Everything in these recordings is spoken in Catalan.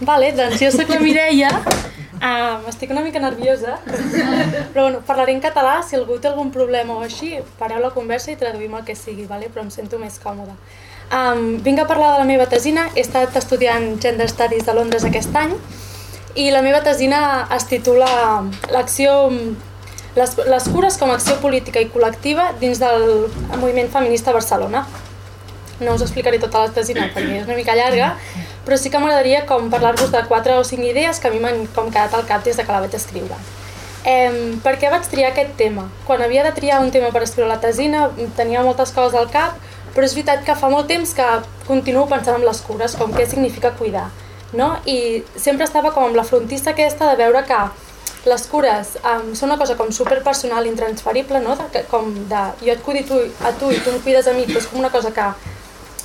Vale, doncs jo sóc la Mireia, um, estic una mica nerviosa, però bueno, parlaré en català, si algú té algun problema o així, pareu la conversa i traduïm el que sigui, vale? però em sento més còmoda. Um, vinc a parlar de la meva tesina, he estat estudiant Gender Studies de Londres aquest any i la meva tesina es titula l'acció les, les cures com a acció política i col·lectiva dins del moviment feminista a Barcelona. No us explicaré tota la tesina perquè és una mica llarga, però sí que m'agradaria com parlar-vos de quatre o cinc idees que a mi m'han quedat al cap des de que la vaig escriure. Eh, per què vaig triar aquest tema? Quan havia de triar un tema per escriure la tesina tenia moltes coses al cap, però és veritat que fa molt temps que continuo pensant en les cures, com què significa cuidar. No? I sempre estava com amb la frontissa aquesta de veure que les cures um, són una cosa com superpersonal intransferible, no? de, com de jo et cuido a tu i tu em cuides a mi, però és com una cosa que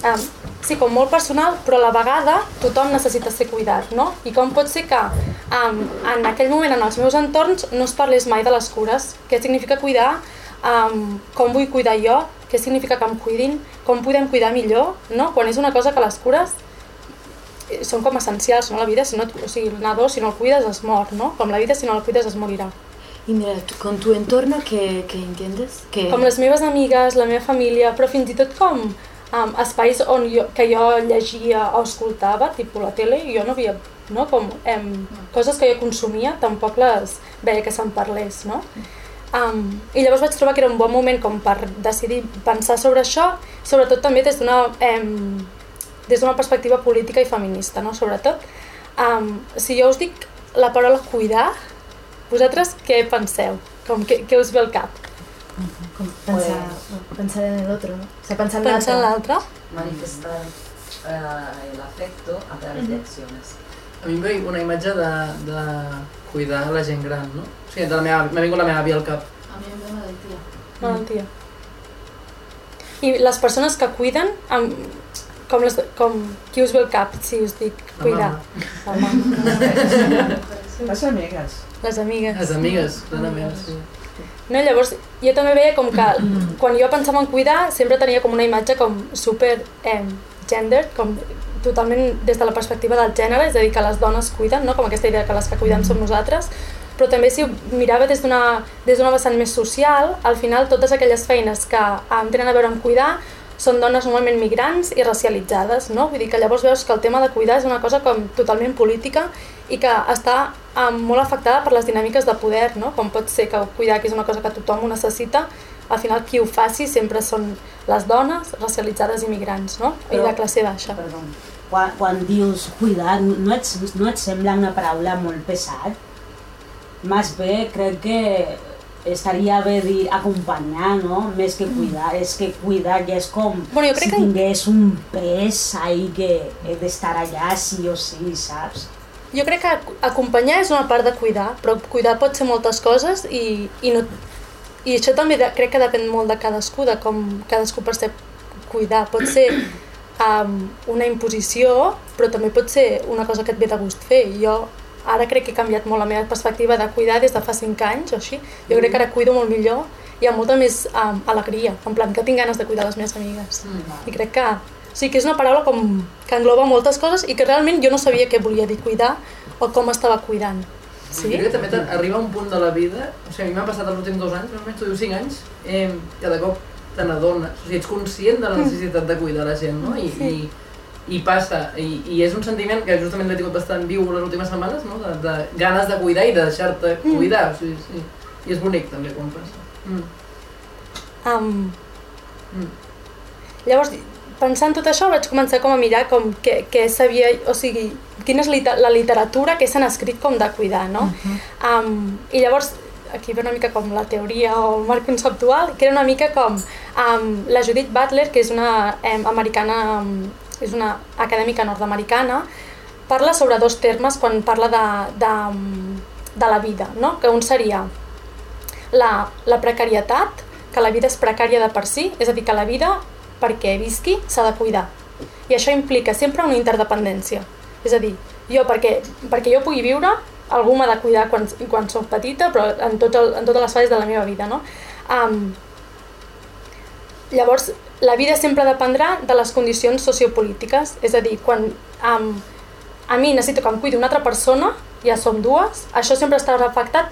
um, sí, com molt personal, però a la vegada tothom necessita ser cuidat, no? I com pot ser que um, en aquell moment en els meus entorns no es parlés mai de les cures, què significa cuidar, um, com vull cuidar jo, què significa que em cuidin, com podem cuidar millor, no? Quan és una cosa que les cures eh, són com essencials no? la vida, si no, o sigui, el nadó si no el cuides es mor, no? Com la vida si no el cuides es morirà. Y mira, tu, con tu entorno, ¿qué, qué entiendes? ¿Qué... Com les meves amigues, la meva família, però fins i tot com um, espais on jo, que jo llegia o escoltava, tipus la tele, jo no havia, no? Com um, coses que jo consumia, tampoc les veia que se'n parlés, no? Um, I llavors vaig trobar que era un bon moment com per decidir pensar sobre això, sobretot també des d'una des d'una perspectiva política i feminista, no? sobretot. Um, si jo us dic la paraula cuidar, vosaltres què penseu? Com, què, què us ve al cap? Como pensar, pensar en el otro, ¿no? O sea, pensar en Pensar en l'altre. l'altre? manifestar eh, el afecto a través de acciones. A mi em ve una imatge de, de cuidar la gent gran, no? O sigui, de la meva, m'ha vingut la meva àvia al cap. A mí me da tía. Malaltia. I les persones que cuiden, amb, com, les, com qui us ve al cap si us dic La cuidar? La mama. Les amigues. Les amigues. Les amigues, clarament, sí. No, llavors, jo també veia com que quan jo pensava en cuidar sempre tenia com una imatge com super eh, gender, com totalment des de la perspectiva del gènere, és a dir, que les dones cuiden, no? com aquesta idea que les que cuidem som nosaltres, però també si ho mirava des d'una vessant més social, al final totes aquelles feines que um, tenen a veure amb cuidar són dones normalment migrants i racialitzades, no? Vull dir que llavors veus que el tema de cuidar és una cosa com totalment política i que està um, molt afectada per les dinàmiques de poder, no? Com pot ser que cuidar, que és una cosa que tothom ho necessita, al final qui ho faci sempre són les dones racialitzades i migrants, no? I Però- de classe baixa. Perdó. Quan, quan dius cuidar, no et, no et sembla una paraula molt pesat? Més bé, crec que estaria bé dir acompanyar, no? Més que cuidar. És que cuidar ja és com Bueno, jo crec si que- tingués un pes ahí que he d'estar allà sí o sí, saps? Jo crec que acompanyar és una part de cuidar, però cuidar pot ser moltes coses i, i, no, i això també de, crec que depèn molt de cadascú, de com cadascú percep cuidar. Pot ser um, una imposició, però també pot ser una cosa que et ve de gust fer. Jo ara crec que he canviat molt la meva perspectiva de cuidar des de fa 5 anys o així. Jo crec que ara cuido molt millor i amb molta més um, alegria, en plan que tinc ganes de cuidar les meves amigues. I crec que, o sigui, que és una paraula com que engloba moltes coses i que realment jo no sabia què volia dir cuidar o com estava cuidant. Sí? Sí? Crec que també arriba un punt de la vida, o sigui, a mi m'ha passat els últims dos anys, més o menys, tu dius cinc anys, eh, que de cop te n'adones, o sigui, ets conscient de la necessitat de cuidar la gent, no? I, Sí. i, i passa, i, i és un sentiment que justament l'he tingut bastant viu les últimes setmanes, no? De, de ganes de cuidar i de deixar-te cuidar, o sigui, sí. I és bonic també quan passa. Mm. Um, Mm. llavors, pensant tot això, vaig començar com a mirar com què, què sabia, o sigui, quina és liter la literatura que s'han escrit com de cuidar, no? um, I llavors, aquí ve una mica com la teoria o el marc conceptual, que era una mica com um, la Judith Butler, que és una um, americana, um, és una acadèmica nord-americana, parla sobre dos termes quan parla de, de, de la vida, no? que un seria la, la precarietat, que la vida és precària de per si, és a dir, que la vida, perquè visqui, s'ha de cuidar. I això implica sempre una interdependència. És a dir, jo perquè, perquè jo pugui viure, algú m'ha de cuidar quan, quan soc petita, però en, tot el, en totes les fases de la meva vida, no? Um, llavors, la vida sempre dependrà de les condicions sociopolítiques, és a dir, quan um, a mi necessito que em cuidi una altra persona, ja som dues, això sempre estarà afectat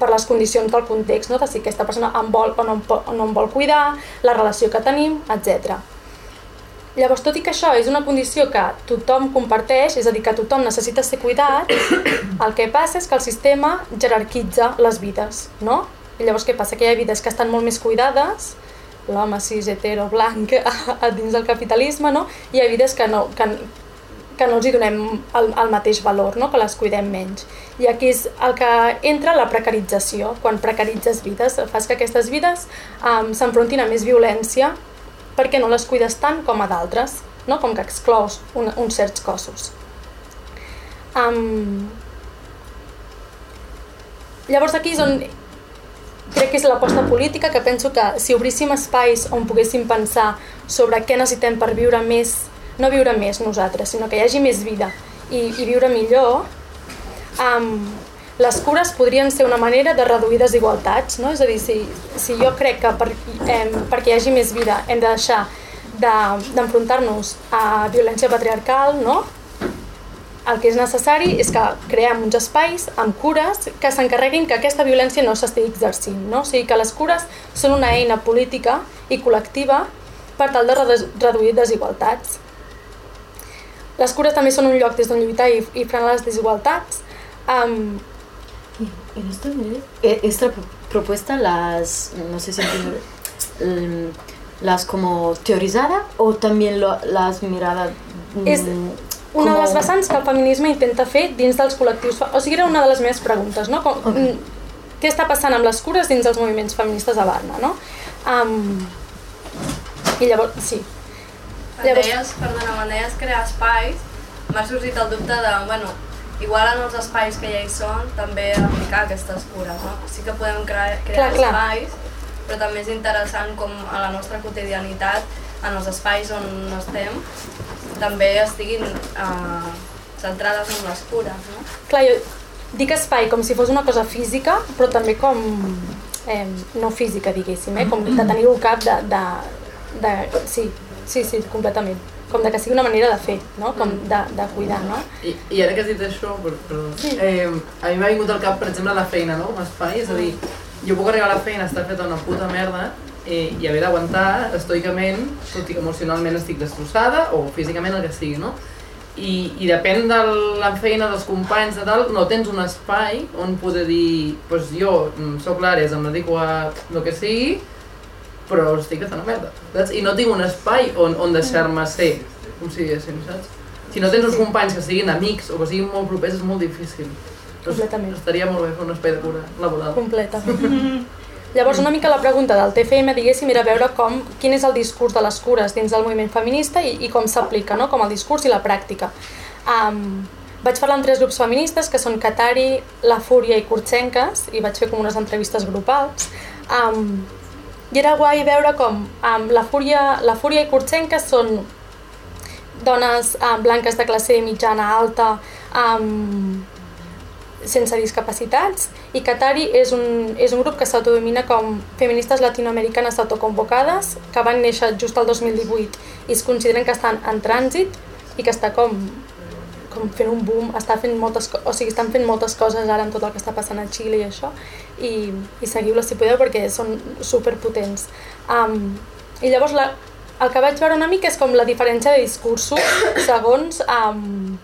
per les condicions del context, no? de si aquesta persona em vol o no em, o no em vol cuidar, la relació que tenim, etc. Llavors, tot i que això és una condició que tothom comparteix, és a dir, que tothom necessita ser cuidat, el que passa és que el sistema jerarquitza les vides, no? I llavors què passa? Que hi ha vides que estan molt més cuidades, l'home cis, hetero, blanc, a dins del capitalisme, no? Hi ha vides que no, que, que no els hi donem el, el mateix valor, no? que les cuidem menys. I aquí és el que entra la precarització. Quan precaritzes vides, fas que aquestes vides um, s'enfrontin a més violència perquè no les cuides tant com a d'altres, no? com que exclous un, uns certs cossos. Um, llavors aquí és on crec que és l'aposta política, que penso que si obríssim espais on poguéssim pensar sobre què necessitem per viure més, no viure més nosaltres, sinó que hi hagi més vida i, i viure millor, um, les cures podrien ser una manera de reduir desigualtats, no? És a dir, si, si jo crec que per, eh, perquè hi hagi més vida hem de deixar de- d'enfrontar-nos de, a violència patriarcal, no? El que és necessari és que creem uns espais amb cures que s'encarreguin que aquesta violència no s'estigui exercint. No? O sigui que les cures són una eina política i col·lectiva per tal de redu- reduir desigualtats. Les cures també són un lloc des d'on lluitar i, i frenar les desigualtats. Um, En esta pro- propuesta las, no sé si entiendo, mm, las como teorizada o también lo, las mirada mm, És una de les vessants que el feminisme intenta fer dins dels col·lectius. O sigui, era una de les meves preguntes, no? Com, Ok. mm, Què està passant amb les cures dins dels moviments feministes a Barna, no? Um, I llavors, sí. Quan deies, perdona, quan deies crear espais, m'ha sorgit el dubte de, bueno, igual en els espais que ja hi són, també aplicar aquestes cures, no? Sí que podem crear, crear Clar, clar. espais, però també és interessant com a la nostra quotidianitat, en els espais on estem, també estiguin eh, centrades en les cures, no? Clar, jo dic espai com si fos una cosa física, però també com... Eh, no física, diguéssim, eh? com de tenir-ho al cap de, de, de... Sí, sí, sí, completament. Com de que sigui una manera de fer, no? Com de, de cuidar, no? I, I ara que has dit això, per, perdó, eh, a mi m'ha vingut al cap, per exemple, la feina, no? com a espai, és a dir, jo puc arribar a la feina, estar feta una puta merda eh, i haver d'aguantar estoicament, tot i que emocionalment estic destrossada o físicament el que sigui, no? I, i depèn de la feina dels companys de tal, no tens un espai on poder dir, doncs jo mm, sóc l'Àries, em dedico a el que sigui, però estic fent una merda, saps? I no tinc un espai on, on deixar-me ser, com si diguéssim, saps? Si no tens uns companys que siguin amics o que siguin molt propers és molt difícil. Completament. Estaria molt bé fer un espai de cura laboral. Completa. Llavors, una mica la pregunta del TFM, diguéssim, era veure com, quin és el discurs de les cures dins del moviment feminista i, i com s'aplica, no? com el discurs i la pràctica. Um, vaig parlar amb tres grups feministes, que són Katari, La Fúria i Kurtsenkes, i vaig fer com unes entrevistes grupals. Um, I era guai veure com um, la, Fúria, la Fúria i Kurtsenkes són dones um, blanques de classe mitjana alta, um, sense discapacitats i Katari és un, és un grup que s'autodomina com feministes latinoamericanes autoconvocades que van néixer just el 2018 i es consideren que estan en trànsit i que està com, com fent un boom, està fent moltes, o sigui, estan fent moltes coses ara amb tot el que està passant a Xile i això i, i seguiu-les si podeu perquè són superpotents. Um, I llavors la, el que vaig veure una mica és com la diferència de discursos segons um,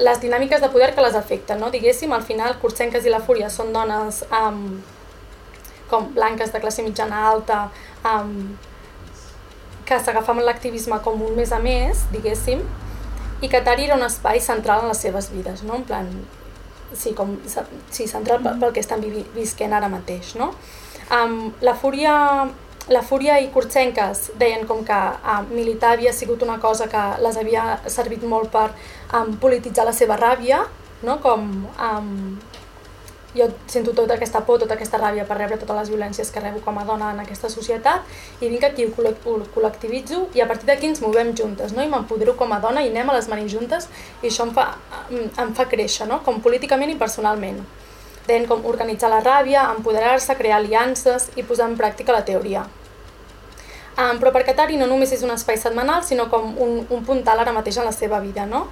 les dinàmiques de poder que les afecten, no? Diguéssim, al final, Kurtsenkes i la Fúria són dones um, com blanques de classe mitjana alta, um, que s'agafaven l'activisme com un més a més, diguéssim, i Katari era un espai central en les seves vides, no? En plan, sí, com, sí central pel, pel que estan vivi, visquent ara mateix, no? Um, la Fúria la Fúria i Kurtsenkes deien com que um, militar havia sigut una cosa que les havia servit molt per um, polititzar la seva ràbia, no? com um, jo sento tota aquesta por, tota aquesta ràbia per rebre totes les violències que rebo com a dona en aquesta societat i vinc aquí, ho, col ho col·lectivitzo i a partir d'aquí ens movem juntes no? i m'empodero com a dona i anem a les manis juntes i això em fa, em, em fa créixer, no? com políticament i personalment. Deien com organitzar la ràbia, empoderar-se, crear aliances i posar en pràctica la teoria. Um, però per Katari no només és un espai setmanal, sinó com un, un puntal ara mateix en la seva vida, no?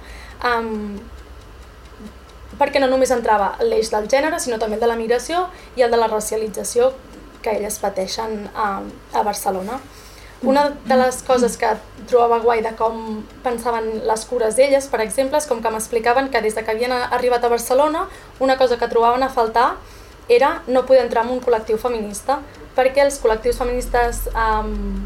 um, perquè no només entrava l'eix del gènere, sinó també el de la migració i el de la racialització que elles pateixen a, a Barcelona. Una de les coses que trobava guai de com pensaven les cures d'elles, per exemple, és com que m'explicaven que des de que havien arribat a Barcelona, una cosa que trobaven a faltar era no poder entrar en un col·lectiu feminista, perquè els col·lectius feministes um,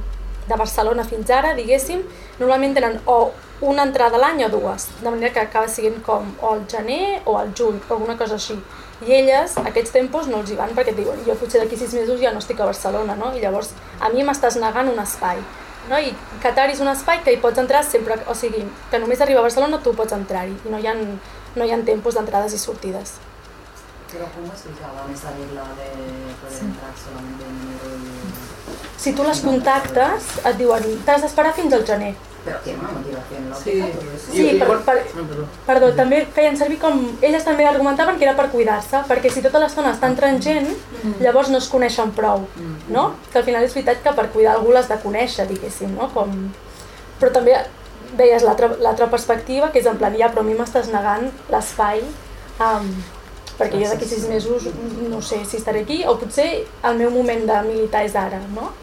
de Barcelona fins ara, diguéssim, normalment tenen o una entrada a l'any o dues, de manera que acaba sent com o al gener o al juny, o alguna cosa així. I elles, aquests tempos, no els hi van perquè et diuen jo potser d'aquí sis mesos ja no estic a Barcelona, no? I llavors a mi m'estàs negant un espai. No? I Qatar és un espai que hi pots entrar sempre, o sigui, que només arriba a Barcelona tu pots entrar-hi i no hi ha, no hi ha tempos d'entrades i sortides. Pero ¿cómo explicaban esa regla de poder sí. entrar solamente en enero y... Si tu les contactes, et diuen t'has d'esperar fins al gener. Pero tiene una motivación lógica. Sí, Sí, per, per, perdó. també feien servir com... Elles també argumentaven que era per cuidar-se, perquè si tota l'estona està entrant gent, llavors no es coneixen prou, no? Que al final és veritat que per cuidar algú l'has de conèixer, diguéssim, no? Com... Però també veies l'altra l'altra perspectiva, que és en plan, ja, però a mi m'estàs negant l'espai, um, perquè jo d'aquí sis mesos no sé si estaré aquí, o potser el meu moment de militar és ara, no?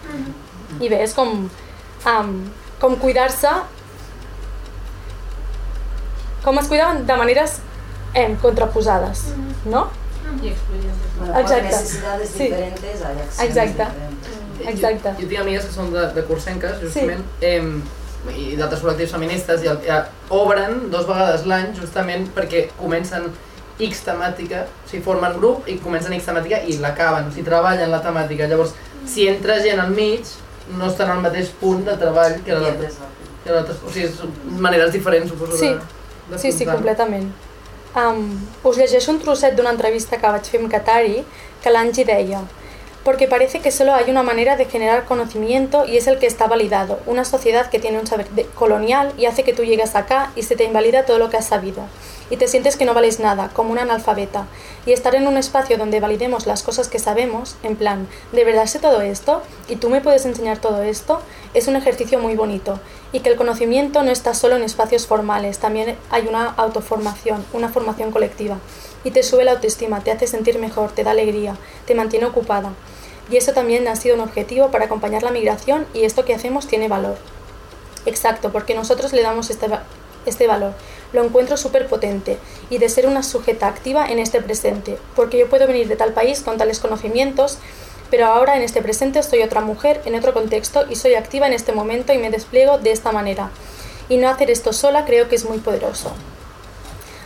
I bé, és com, um, com cuidar-se com es cuidaven de maneres eh, contraposades, no? Bueno, Exacte. por necesidades Sí. diferentes hay acciones Exacte. Exacte. Jo, jo tinc amigues que són de, de cursenques, justament, sí. eh, i d'altres col·lectius feministes, i el, eh, obren dos vegades l'any justament perquè comencen X temàtica, o sigui, formen grup i comencen X temàtica i l'acaben, o sigui, treballen la temàtica. Llavors, si entra gent al mig, no estan al mateix punt de treball que les altres. Pierdes la- Que les altres o sigui, són maneres diferents, suposo, Sí. de, de Sí, sí, completament. Um, us llegeixo un trosset d'una entrevista que vaig fer amb Katari, que l'Angie deia porque parece que solo hay una manera de generar conocimiento y es el que está validado, una sociedad que tiene un saber colonial y hace que tú llegas acá y se te invalida todo lo que has sabido y te sientes que no vales nada, como una analfabeta. Y estar en un espacio donde validemos las cosas que sabemos, en plan, ¿de verdad sé todo esto? ¿Y tú me puedes enseñar todo esto? Es un ejercicio muy bonito. Y que el conocimiento no está solo en espacios formales, también hay una autoformación, una formación colectiva. Y te sube la autoestima, te hace sentir mejor, te da alegría, te mantiene ocupada. Y eso también ha sido un objetivo para acompañar la migración y esto que hacemos tiene valor. Exacto, porque nosotros le damos este, este valor. Lo encuentro súper potente y de ser una sujeta activa en este presente, porque yo puedo venir de tal país con tales conocimientos, pero ahora en este presente soy otra mujer en otro contexto y soy activa en este momento y me despliego de esta manera. Y no hacer esto sola creo que es muy poderoso.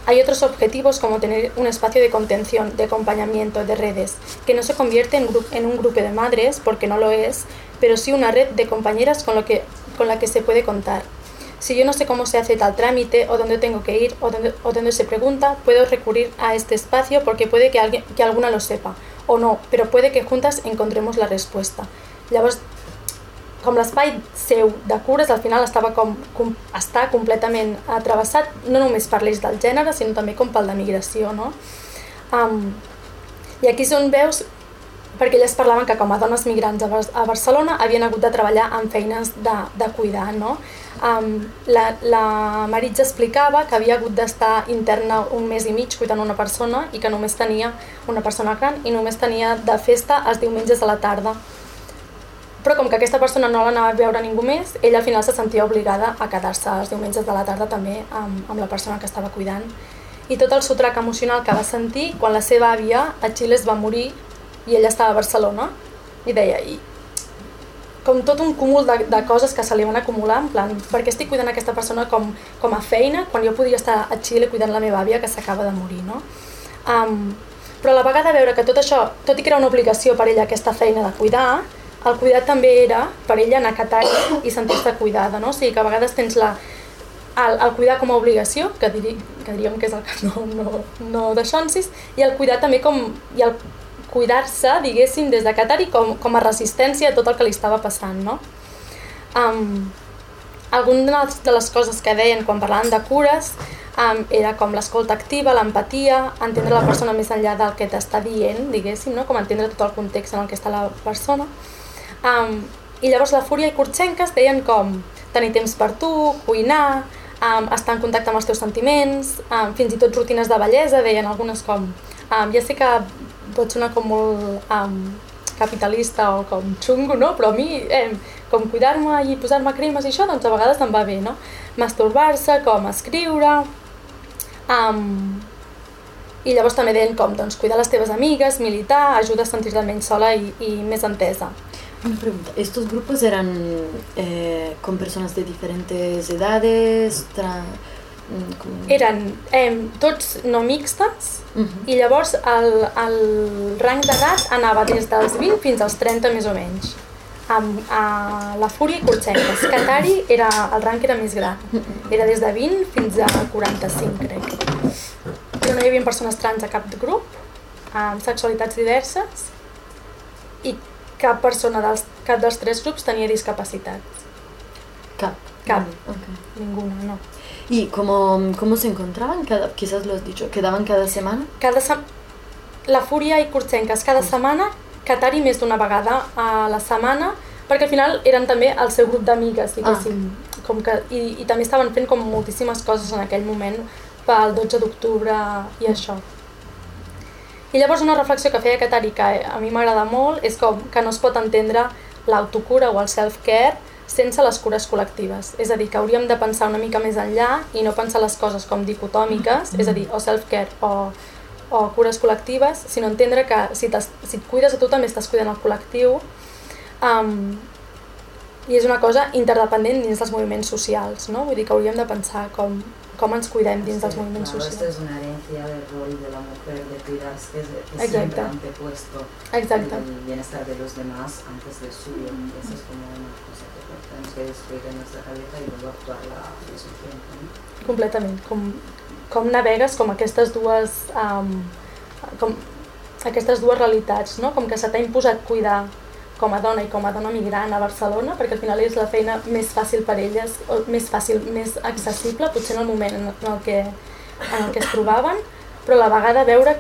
Hay otros objetivos como tener un espacio de contención, de acompañamiento, de redes, que no se convierte en, un grupo de madres, porque no lo es, pero sí una red de compañeras con la que se puede contar. Si yo no sé cómo se hace tal trámite, o dónde tengo que ir, o dónde, o dónde se pregunta, puedo recurrir a este espacio porque puede que, alguien, que alguna lo sepa, o no, pero puede que juntas encontremos la respuesta. Llavors, com l'espai seu de cures al final estava com, com, està completament atravessat no només per l'eix del gènere sinó també com pel de migració no? um, i aquí és on veus perquè elles parlaven que com a dones migrants a, a Barcelona havien hagut de treballar en feines de, de cuidar no? Um, la, la Maritza explicava que havia hagut d'estar interna un mes i mig cuidant una persona i que només tenia una persona gran i només tenia de festa els diumenges a la tarda però com que aquesta persona no l'anava a veure ningú més, ella al final se sentia obligada a quedar-se els diumenges de la tarda també amb, amb la persona que estava cuidant. I tot el sotrac emocional que va sentir quan la seva àvia a Xile es va morir i ella estava a Barcelona i deia, i com tot un cúmul de, de coses que se li van acumular, en plan, per què estic cuidant aquesta persona com, com a feina quan jo podria estar a Xile cuidant la meva àvia que s'acaba de morir, no? Um, però a la vegada veure que tot això, tot i que era una obligació per ella aquesta feina de cuidar, el cuidat també era per ella anar a Qatar i sentir-se cuidada, no? O sigui que a vegades tens la, el, el cuidar com a obligació, que, diri, que diríem que és el que no, no, no deixonsis, i el cuidar també com, i el cuidar-se, diguéssim, des de Qatar i com, com a resistència a tot el que li estava passant, no? Um, algunes de les coses que deien quan parlaven de cures um, era com l'escolta activa, l'empatia, entendre la persona més enllà del que t'està dient, diguéssim, no? com entendre tot el context en el que està la persona. Um, I llavors la Fúria i Kurchenkas deien com tenir temps per tu, cuinar, um, estar en contacte amb els teus sentiments, um, fins i tot rutines de bellesa, deien algunes com... Um, ja sé que pot sonar com molt um, capitalista o com xungo, no? però a mi eh, com cuidar-me i posar-me cremes i això, doncs a vegades em va bé, no? Masturbar-se, com escriure... Um, i llavors també deien com doncs, cuidar les teves amigues, militar, ajuda a sentir-te menys sola i, i més entesa. Una pregunta, ¿estos grupos eran eh, con personas de diferentes edades? Tra... mm, Eren eh, tots no mixtes Mhm. i llavors el, el rang d'edat anava des dels 20 fins als 30 més o menys. Amb, a la Fúria i Corxenques. Catari era, el rang era més gran. Era des de 20 fins a 45, crec. Però no hi havia persones trans a cap grup, amb sexualitats diverses i cap persona dels, cap dels tres grups tenia discapacitats. Cap. Cap. Vale, ok. Ninguna, no. ¿Y cómo, cómo se encontraban? Cada, quizás lo has dicho, ¿quedaban cada semana? Cada sem... La Fúria i Corxenques cada setmana, Catari més d'una vegada a la setmana, perquè al final eren també el seu grup d'amigues, diguéssim. Com que, i, I també estaven fent com moltíssimes coses en aquell moment pel 12 d'octubre i això. I llavors una reflexió que feia Catari que a mi m'agrada molt és com que no es pot entendre l'autocura o el self-care sense les cures col·lectives. És a dir, que hauríem de pensar una mica més enllà i no pensar les coses com dicotòmiques, és a dir, o self-care o, o cures col·lectives, sinó entendre que si, si et cuides a tu també estàs cuidant el col·lectiu um, i és una cosa interdependent dins dels moviments socials, no? Vull dir que hauríem de pensar com, com ens cuidem dins dels Sí, moviments claro, socials. es una herencia del rol de la mujer de cuidarse, que, que siempre han antepuesto Exacte. el bienestar de los demás antes del suyo. Y eso es como una cosa que tenemos que destruir en nuestra cabeza y luego actuar la suficiente. ¿no? Completament. Com, com navegues com aquestes dues... Um, com aquestes dues realitats, no? Com que se t'ha imposat cuidar com a dona i com a dona migrant a Barcelona, perquè al final és la feina més fàcil per elles, o més fàcil, més accessible, potser en el moment en el que, en el que es trobaven, però a la vegada veure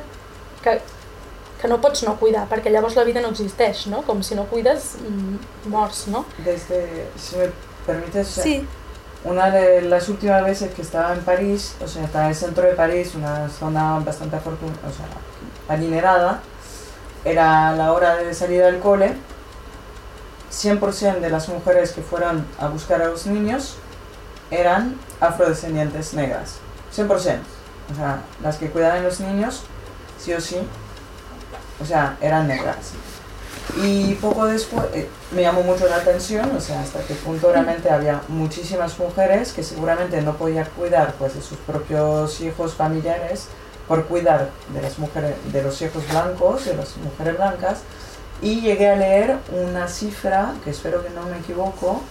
que, que no pots no cuidar, perquè llavors la vida no existeix, no? Com si no cuides, mm, mors, no? Desde, si me permites, Sí. una de las últimas veces que estaba en París, o sea, estaba en el centro de París, una zona bastante afortunada, o sea, adinerada, era la hora de salida del cole, 100% de las mujeres que fueron a buscar a los niños eran afrodescendientes negras, 100%. O sea, las que cuidaban a los niños, sí o sí, o sea, eran negras. Y poco después eh, me llamó mucho la atención, o sea, hasta qué punto realmente había muchísimas mujeres que seguramente no podían cuidar pues, de sus propios hijos familiares por cuidar de, las mujeres, de los hijos blancos, de las mujeres blancas. Y llegué a leer una cifra, que espero que no me equivoco,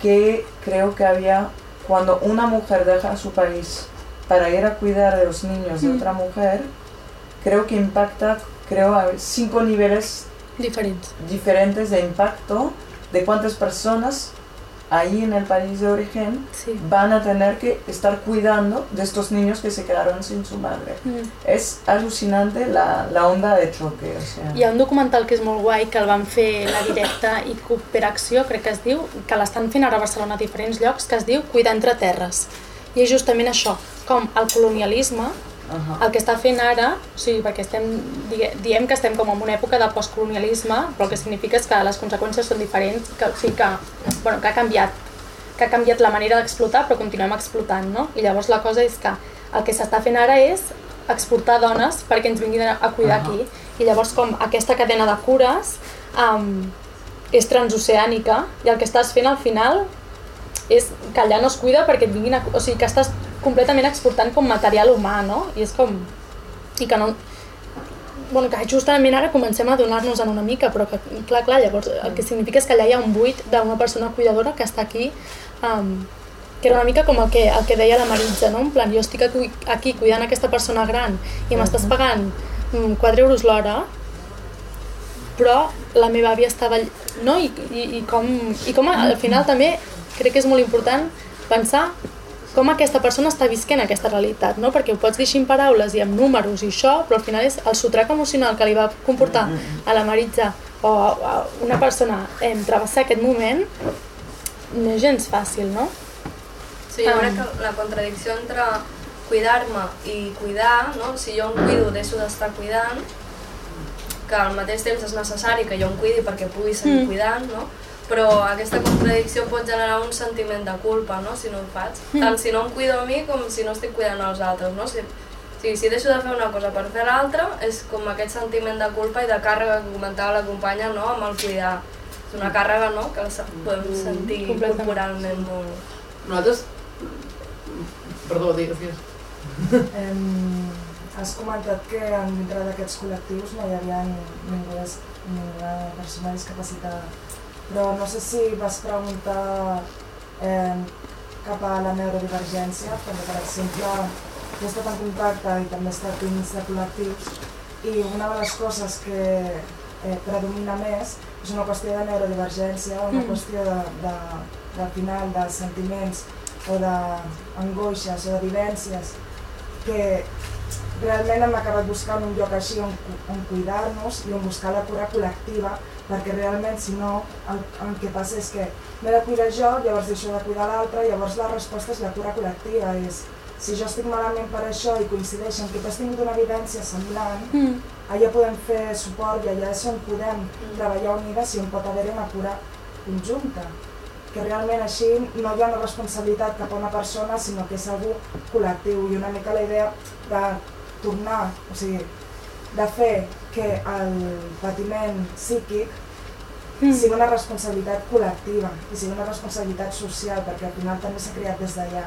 que creo que había cuando una mujer deja su país para ir a cuidar de los niños de Mm. otra mujer, creo que impacta, creo, a cinco niveles Diferents. diferentes de impacto de cuántas personas ahí en el país de origen Sí. van a tener que estar cuidando de estos niños que se quedaron sin su madre. Mm. Es alucinante la, la onda de choque. O sea. Hi ha un documental que és molt guai, que el van fer la directa i Cooperació, crec que es diu, que l'estan fent ara a Barcelona a diferents llocs, que es diu Cuidar entre terres. I és justament això, com el colonialisme, Ajá. el que està fent ara, o sigui, perquè estem, diem que estem com en una època de postcolonialisme, però el que significa és que les conseqüències són diferents, que, o sigui que, bueno, que ha canviat que ha canviat la manera d'explotar, però continuem explotant, no? I llavors la cosa és que el que s'està fent ara és exportar dones perquè ens vinguin a cuidar Ahà. aquí. I llavors com aquesta cadena de cures um, és transoceànica i el que estàs fent al final és que allà no es cuida perquè et vinguin a... O sigui, que estàs completament exportant com material humà, no? I és com... I que no... Bueno, que justament ara comencem a donar-nos en una mica, però que, clar, clar, llavors el que significa és que allà hi ha un buit d'una persona cuidadora que està aquí, um, que era una mica com el que, el que deia la Maritza, no? En plan, jo estic aquí, aquí cuidant aquesta persona gran i m'estàs pagant mm, 4 euros l'hora, però la meva àvia estava... No? I, i, i, com, I com al final també crec que és molt important pensar com aquesta persona està visquent aquesta realitat, no? Perquè ho pots dir en paraules i amb números i això, però al final és el sotrac emocional que li va comportar a la Maritza o a, una persona en travessar aquest moment no és gens fàcil, no? Sí, jo crec que la contradicció entre cuidar-me i cuidar, no? si jo em cuido deixo d'estar cuidant, que al mateix temps és necessari que jo em cuidi perquè pugui seguir Mm. cuidant, no? però aquesta contradicció pot generar un sentiment de culpa no? si no ho faig. Mm. Tant si no em cuido a mi com si no estic cuidant als altres. No? Si, si, si deixo de fer una cosa per fer l'altra, és com aquest sentiment de culpa i de càrrega que comentava la companya no? amb el cuidar. És una càrrega no? que se- podem sentir Completament. corporalment molt. Nosaltres... Perdó, digues, digues. Em, has comentat que dintre d'aquests col·lectius no hi havia ningú, des- ninguna persona discapacitada, però no sé si vas preguntar eh, cap a la neurodivergència, perquè per exemple jo he estat en contacte i també he estat dins de col·lectius i una de les coses que eh, predomina més és una qüestió de neurodivergència, una Mm. qüestió de, de, de, al final de sentiments o d'angoixes o de vivències que realment hem acabat buscant un lloc així on, on cuidar-nos i on buscar la cura col·lectiva perquè realment si no el, el que passa és que m'he de cuidar jo, llavors deixo de cuidar l'altre, llavors la resposta és la cura col·lectiva, és si jo estic malament per això i coincideix en que tu has tingut una vivència semblant, Mm. allà podem fer suport i allà és on podem treballar unides i on pot haver-hi una cura conjunta. Que realment així no hi ha una responsabilitat cap a una persona sinó que és algú col·lectiu. I una mica la idea de tornar, o sigui, de fer que el patiment psíquic Mm. sigui una responsabilitat col·lectiva i sigui una responsabilitat social perquè al final també s'ha creat des d'allà.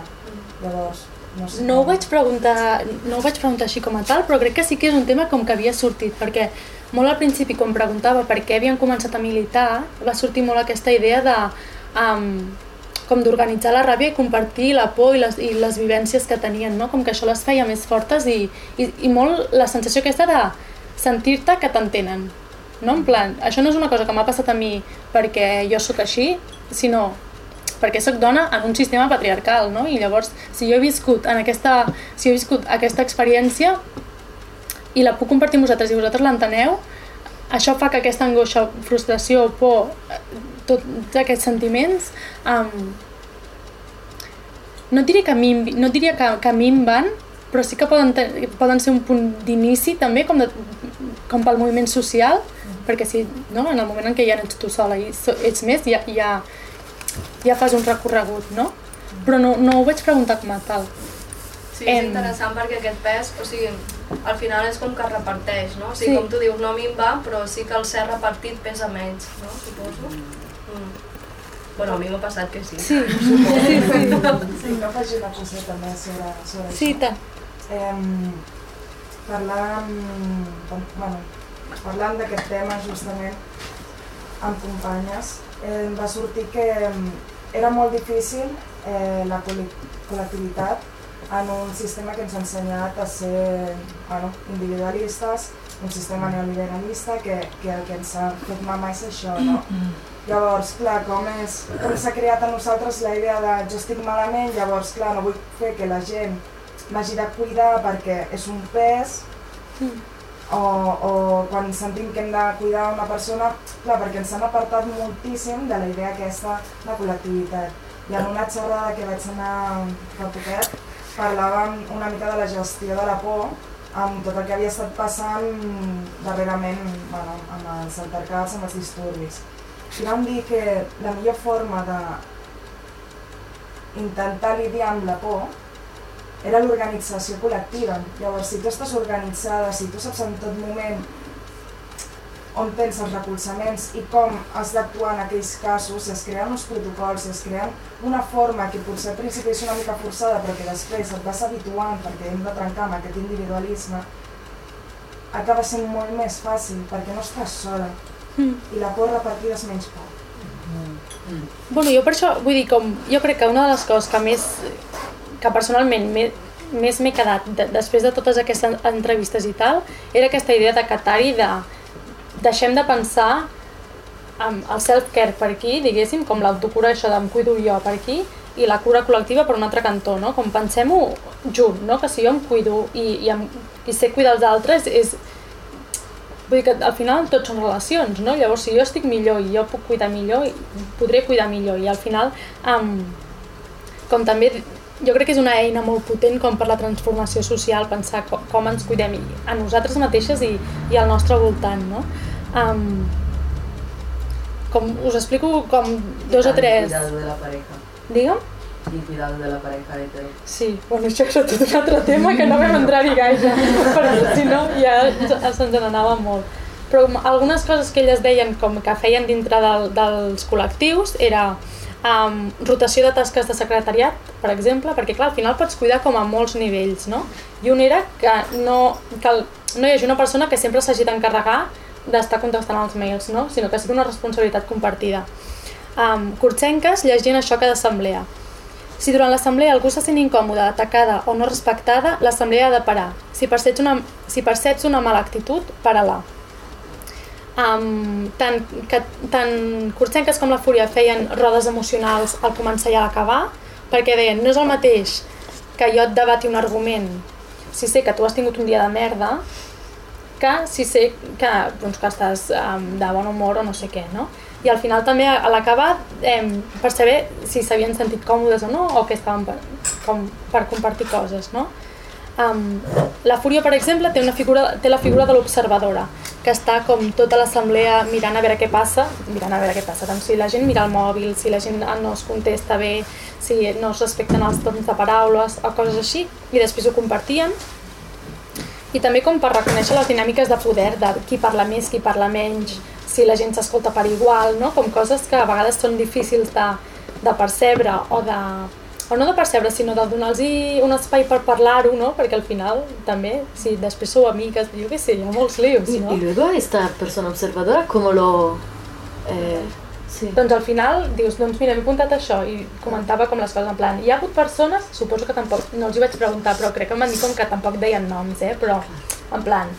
Llavors, no sé No ho vaig preguntar, no ho vaig preguntar així com a tal, però crec que sí que és un tema com que havia sortit, perquè molt al principi quan preguntava per què havien començat a militar, va sortir molt aquesta idea de um, com d'organitzar la ràbia i compartir la por i les, i les vivències que tenien, no? com que això les feia més fortes i, i, i molt la sensació aquesta de sentir-te que t'entenen. No? En plan, això no és una cosa que m'ha passat a mi perquè jo sóc així, sinó perquè sóc dona en un sistema patriarcal, no? I llavors, si jo he viscut en aquesta, si he viscut aquesta experiència i la puc compartir amb vosaltres i vosaltres l'enteneu, això fa que aquesta angoixa, frustració, por, tots aquests sentiments, um, no diria que, minvi, no diria que, que minven, però sí que poden, poden ser un punt d'inici també, com, de, com pel moviment social, perquè si, no, en el moment en què ja no ets tu sola i so, ets més, ja, ja, ja fas un recorregut, no? Però no, no ho vaig preguntar com a tal. Sí, és interessant perquè aquest pes, o sigui, al final és com que es reparteix, no? O sigui, Sí. com tu dius, no a mi em va, però sí que el ser repartit pesa menys, no? Suposo. Mm. Bueno, a mi m'ha passat que sí. Sí, sí, sí. Sí, no faig una coseta més sobre, sobre Sí, això. tant. Eh, parlant, bueno, parlant d'aquest tema justament amb companyes, eh, em va sortir que era molt difícil eh, la col·le- col·lectivitat en un sistema que ens ha ensenyat a ser bueno, individualistes, un sistema neoliberalista que, que el que ens ha fet mamar és això, no? Llavors, clar, com és, com s'ha creat a nosaltres la idea de jo estic malament, llavors, clar, no vull fer que la gent m'hagi de cuidar perquè és un pes, o, o quan sentim que hem de cuidar una persona, clar, perquè ens han apartat moltíssim de la idea aquesta de col·lectivitat. I en una xerrada que vaig anar fa poquet, parlàvem una mica de la gestió de la por amb tot el que havia estat passant darrerament bueno, amb els altercats, amb els disturbis. I vam dir que la millor forma de intentar lidiar amb la por era l'organització col·lectiva. Llavors, si tu estàs organitzada, si tu saps en tot moment on tens els recolzaments i com has d'actuar en aquells casos, si es creen uns protocols, si es creen una forma que potser al principi és una mica forçada però que després et vas habituant perquè hem de trencar amb aquest individualisme, acaba sent molt més fàcil perquè no estàs sola Mm. i la por repartida és menys por. Bueno, jo per això, vull dir, com, jo crec que una de les coses que més, que personalment me, més m'he quedat de, després de totes aquestes entrevistes i tal, era aquesta idea de Qatari de deixem de pensar amb el self-care per aquí, diguéssim, com l'autocura, això d'em cuido jo per aquí, i la cura col·lectiva per un altre cantó, no? Com pensem-ho junt, no? Que si jo em cuido i, i, em, i sé cuidar els altres és... Vull dir que al final tot són relacions, no? Llavors, si jo estic millor i jo puc cuidar millor, podré cuidar millor. I al final, um, com també jo crec que és una eina molt potent com per la transformació social, pensar com, com ens cuidem a nosaltres mateixes i, i al nostre voltant, no? Um, com us explico com dos o tres... Cuidado de la pareja. Digue'm? Y cuidado de la pareja hetero. Sí, bueno, això és tot un altre tema que no vam entrar-hi gaire, però si no ja se'ns en anava molt. Però algunes coses que elles deien com que feien dintre del, dels col·lectius era um, rotació de tasques de secretariat, per exemple, perquè clar, al final pots cuidar com a molts nivells, no? I un era que no, que el, no hi hagi una persona que sempre s'hagi d'encarregar d'estar contestant els mails, no? sinó que sigui una responsabilitat compartida. Um, Kurtsenques llegint això cada assemblea. Si durant l'assemblea algú se sent incòmode, atacada o no respectada, l'assemblea ha de parar. Si perceps una, si perceps una mala actitud, para-la. Um, tant, que, tant Kurtsenques com la Fúria feien rodes emocionals al començar i a l'acabar, perquè deien, no és el mateix que jo et debati un argument si sé que tu has tingut un dia de merda, que si sé que, doncs, que estàs um, de bon humor o no sé què, no? I al final també a l'acabar, eh, per saber si s'havien sentit còmodes o no, o que estaven per, com, per compartir coses, no? Um, la Fúria, per exemple, té, una figura, té la figura de l'observadora, que està com tota l'assemblea mirant a veure què passa, mirant a veure què passa, tant si la gent mira el mòbil, si la gent no es contesta bé, si no es respecten els torns de paraules o coses així, i després ho compartien. I també com per reconèixer les dinàmiques de poder, de qui parla més, qui parla menys, si la gent s'escolta per igual, no? com coses que a vegades són difícils de, de percebre o de, o no de percebre, sinó de donar-los un espai per parlar-ho, no? Perquè al final també, si després sou amigues, jo què sé, hi ha molts lius, Y, no? y luego esta persona observadora, ¿cómo lo...? Eh, sí. Doncs al final dius, doncs mira, m'he apuntat això i comentava com les coses en plan, hi ha hagut persones, suposo que tampoc, no els hi vaig preguntar, però crec que em van dir com que tampoc deien noms, eh? però en plan,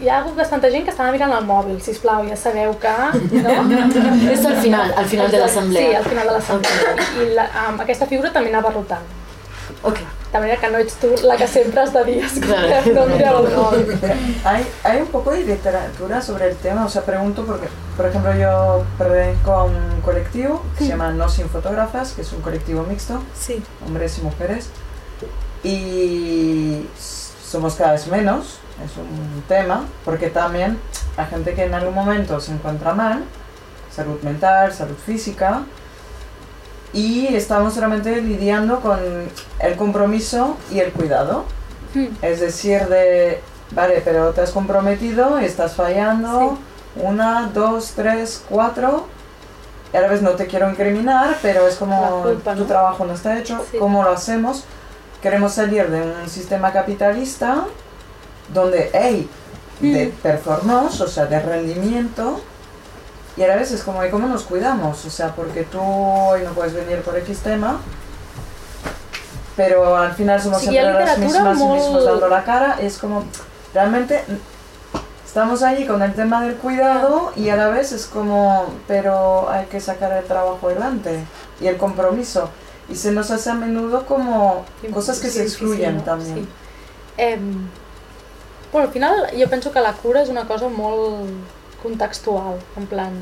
hi ha hagut bastanta gent que estava mirant el mòbil, si plau, ja sabeu que... No? Esto al final, al final de Sí, l'assemblea. al final de l'assemblea. I la, amb aquesta figura també anava rotant. Ok. Manera que no ets tu la que sempre has de dir, escolta, no mireu el. Hay, hay un poco de literatura sobre el tema, o sea, pregunto porque, por ejemplo, yo pertenezco a un colectivo que se llama No Sin Fotógrafas, que es un colectivo mixto, Sí. hombres y mujeres, y somos cada vez menos, es un tema, porque también hay gente que en algún momento se encuentra mal, salud mental, salud física, y estamos realmente lidiando con el compromiso y el cuidado. Mm. Es decir, de, vale, pero te has comprometido, estás fallando, una, dos, tres, cuatro, y a la vez no te quiero incriminar, pero es como culpa, tu ¿no? trabajo no está hecho, Sí. ¿cómo lo hacemos? Queremos salir de un sistema capitalista donde, hey, de Mm. performance, o sea, de rendimiento, y a la vez es como, ¿y cómo nos cuidamos? O sea, porque tú hoy no puedes venir por X tema, pero al final somos Sí, siempre las mismas y mismos dando la cara, es como, realmente estamos allí con el tema del cuidado y a la vez es como, pero hay que sacar el trabajo adelante y el compromiso. Y se nos hace a menudo como cosas que se Sí, excluyen sí, también. Sí. Em, bueno, al final jo penso que la cura és una cosa molt contextual, en plan,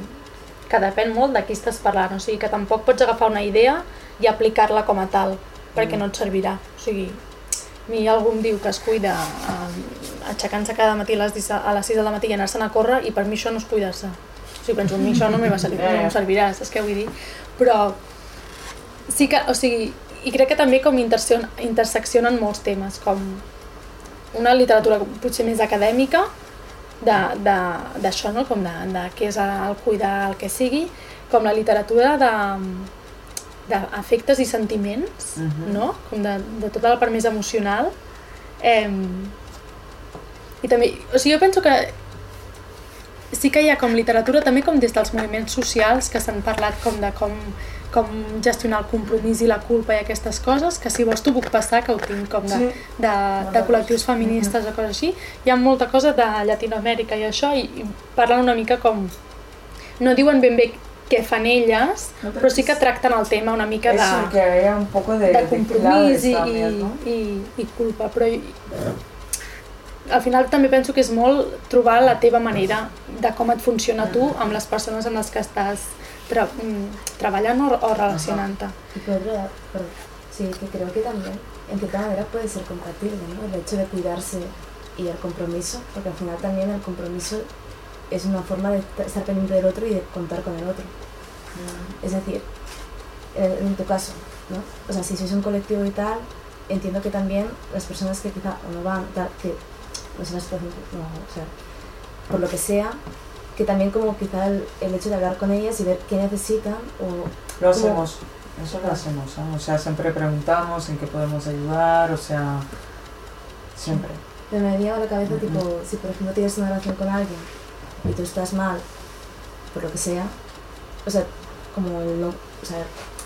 que depèn molt de qui estàs parlant, o sigui que tampoc pots agafar una idea i aplicar-la com a tal, perquè no et servirà. O sigui, a mi algú em diu que es cuida eh, aixecant-se cada matí a les, 10 a les 6 del matí i anar-se'n a córrer i per mi això no és cuidar-se. O sigui, penso, a mi això no, me va servir, no em servirà, saps què vull dir? Però sí que, o sigui, i crec que també com interseccion- interseccionen molts temes, com una literatura potser més acadèmica de- de- d'això, no? com de, de què és el cuidar, el que sigui, com la literatura de d'afectes i sentiments, Mhm. no? com de, de tota la part més emocional. Eh, I també, o sigui, jo penso que sí que hi ha com literatura també com des dels moviments socials que s'han parlat com de com, com gestionar el compromís i la culpa i aquestes coses, que si vols t'ho puc passar, que ho tinc com de, Sí. de, de col·lectius feministes o coses així. Hi ha molta cosa de Llatinoamèrica i això, i, i parlen una mica com... No diuen ben bé què fan elles, No, però però sí que tracten el tema una mica de, Eso, que haya un poco de, de de compromís claves i, también, ¿no? i, i, i culpa, però i, al final també penso que és molt trobar la teva manera de com et funciona tu amb les persones amb les que estàs tra mm, treballant o, o relacionant-te. Y Pedro, perdón. Sí, que creo que también, en cierta manera, puede ser compatible, ¿no? El hecho de cuidarse y el compromiso, porque al final también el compromiso es una forma de estar pendiente del otro y de contar con el otro. Es decir, en, tu caso, ¿no? O sea, si sois un colectivo y tal, entiendo que también las personas que quizá o no van, tal, que no sé no, o sea, por lo que sea, que también como quizá el, el hecho de hablar con ellas y ver qué necesitan o Lo hacemos, eso lo hacemos, ¿eh? o sea, siempre preguntamos en qué podemos ayudar, o sea, siempre. Pero me venía a la cabeza, tipo, si por ejemplo tienes una relación con alguien y tú estás mal, por lo que sea, o sea, como el no, o sea,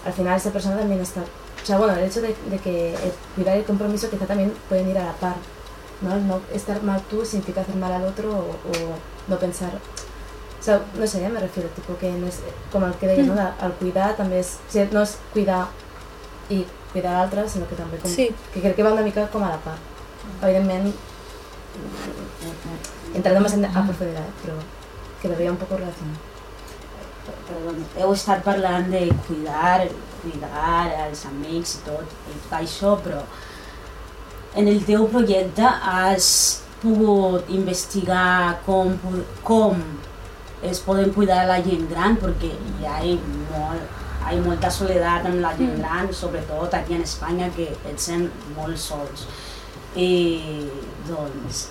al final esa persona también está, o sea, bueno, el hecho de, de que el cuidar el compromiso quizá también pueden ir a la par, ¿no? No estar mal tú significa hacer mal al otro o, o no pensar, sea, no sé, me refiero, tipo que no es, como el que deia, no? De- el cuidar també és, o sigui, no és cuidar i cuidar l'altre, sinó que també com, Sí. que crec que va una mica com a la part. Evidentment, entrando más en, a profundidad, eh, pero que lo veía un poco relacionado. Perdó, heu estat parlant de cuidar, cuidar els amics i tot, i tot això, però en el teu projecte has pogut investigar com, com es poden cuidar la gent gran, perquè hi ha molt, hi ha molta soledat amb la gent gran, sobretot aquí en Espanya, que et sent molt sols. I doncs,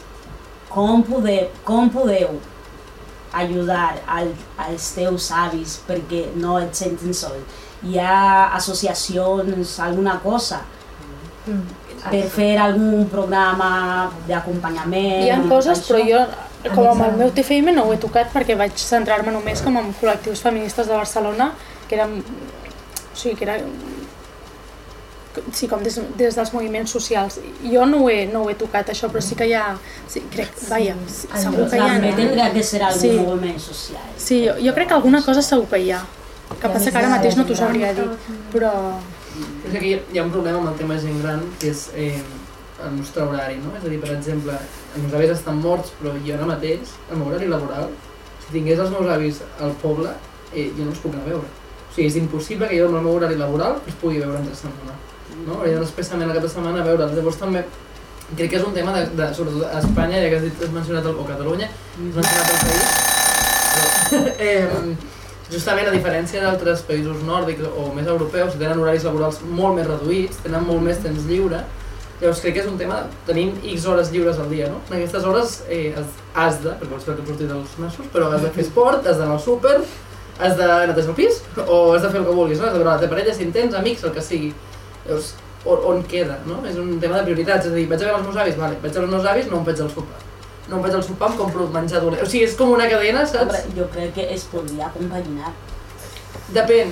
com, podeu, com podeu ajudar al, als teus avis perquè no et sentin sol? Hi ha associacions, alguna cosa, per fer algun programa d'acompanyament? Hi ha coses, però jo, com amb el meu TFM, no ho he tocat perquè vaig centrar-me només com en col·lectius feministes de Barcelona, que eren... O sigui, que era... Sí, com des, des dels moviments socials. Jo no ho he, no ho he tocat, això, però sí que hi ha... Sí, crec, vaja, sí, segur que hi ha... També tindria que ser algun Sí. moviment social. Sí, jo, jo crec que alguna cosa segur que hi ha. Que passa que ara mateix no t'ho sabria dir, però... És que aquí hi ha un problema amb el tema gent gran, que és eh, el nostre horari, no? És a dir, per exemple, els meus avis estan morts, però jo ara mateix, el meu horari laboral, si tingués els meus avis al poble, eh, jo no els puc anar a veure. O sigui, és impossible que jo amb el meu horari laboral els pugui veure entre setmana. No? Hauria d'anar especialment de setmana a veure'ls. Llavors també crec que és un tema de, de sobretot a Espanya, ja que has, dit, has mencionat el, o Catalunya, has mencionat el país, però, eh, justament a diferència d'altres països nòrdics o més europeus tenen horaris laborals molt més reduïts, tenen molt més temps lliure, llavors crec que és un tema, tenim X hores lliures al dia, no? En aquestes hores eh, has, de, perquè vols fer que sortir dels nassos, però has de fer esport, has d'anar al súper, has de netejar el pis, o has de fer el que vulguis, no? Has de veure la teva parella, si en tens, amics, el que sigui. Llavors, on, on queda, no? És un tema de prioritats, és a dir, vaig a veure els meus avis, vale, vaig a veure els meus avis, no em faig el sopar. No em faig el sopar, em compro menjar dolent. O sigui, és com una cadena, saps? Hombre, jo crec que es podria acompanyar. Depèn.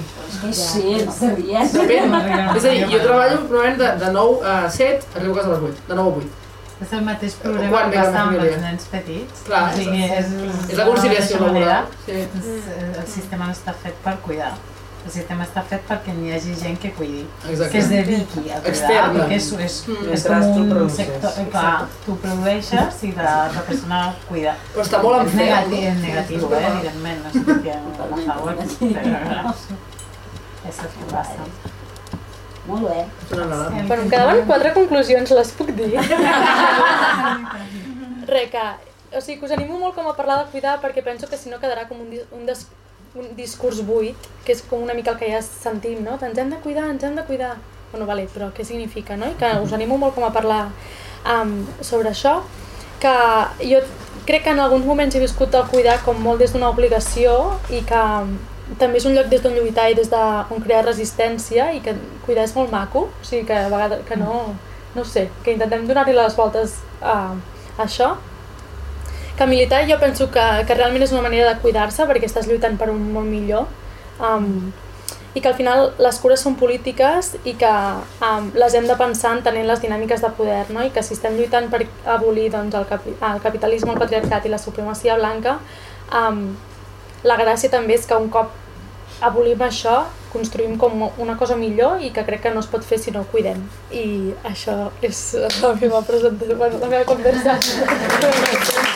Sí, seria. Depèn. És a dir, jo treballo probablement de, de 9 a 7, arribo a casa a les 8, de 9 a 8. És el mateix problema Quan que passa amb els nens petits. Clar, o sigui, és, és la conciliació de la mateixa laboral. Sí. és- El sistema no està fet per cuidar. El sistema està fet perquè n'hi hagi gent que cuidi, Exacte. que es dediqui a cuidar, perquè és, és, Mm. és com tu un produces. sector, clar, tu produeixes i la, la persona cuida. Però està molt en És negatiu, és negatiu eh, evidentment, no estic dient a favor, però és el que passa. Molt bé. Bueno, em quedaven quatre conclusions, les puc dir? Re, que, o sigui, que us animo molt com a parlar de cuidar perquè penso que si no quedarà com un, un, des, un discurs buit, que és com una mica el que ja sentim, no? Ens hem de cuidar, ens hem de cuidar. Bueno, vale, però què significa, no? I que us animo molt com a parlar um, sobre això, que jo crec que en alguns moments he viscut el cuidar com molt des d'una obligació i que també és un lloc des d'on lluitar i des d'on crear resistència i que cuidar és molt maco, o sigui que a vegades que no, no sé, que intentem donar-li les voltes a, a això. Que militar jo penso que, que realment és una manera de cuidar-se perquè estàs lluitant per un món millor um, i que al final les cures són polítiques i que um, les hem de pensar entenent les dinàmiques de poder no? i que si estem lluitant per abolir doncs, el, capi el capitalisme, el patriarcat i la supremacia blanca um, la gràcia també és que un cop abolim això, construïm com una cosa millor i que crec que no es pot fer si no ho cuidem. I això és la meva presentació, bueno, la meva conversa.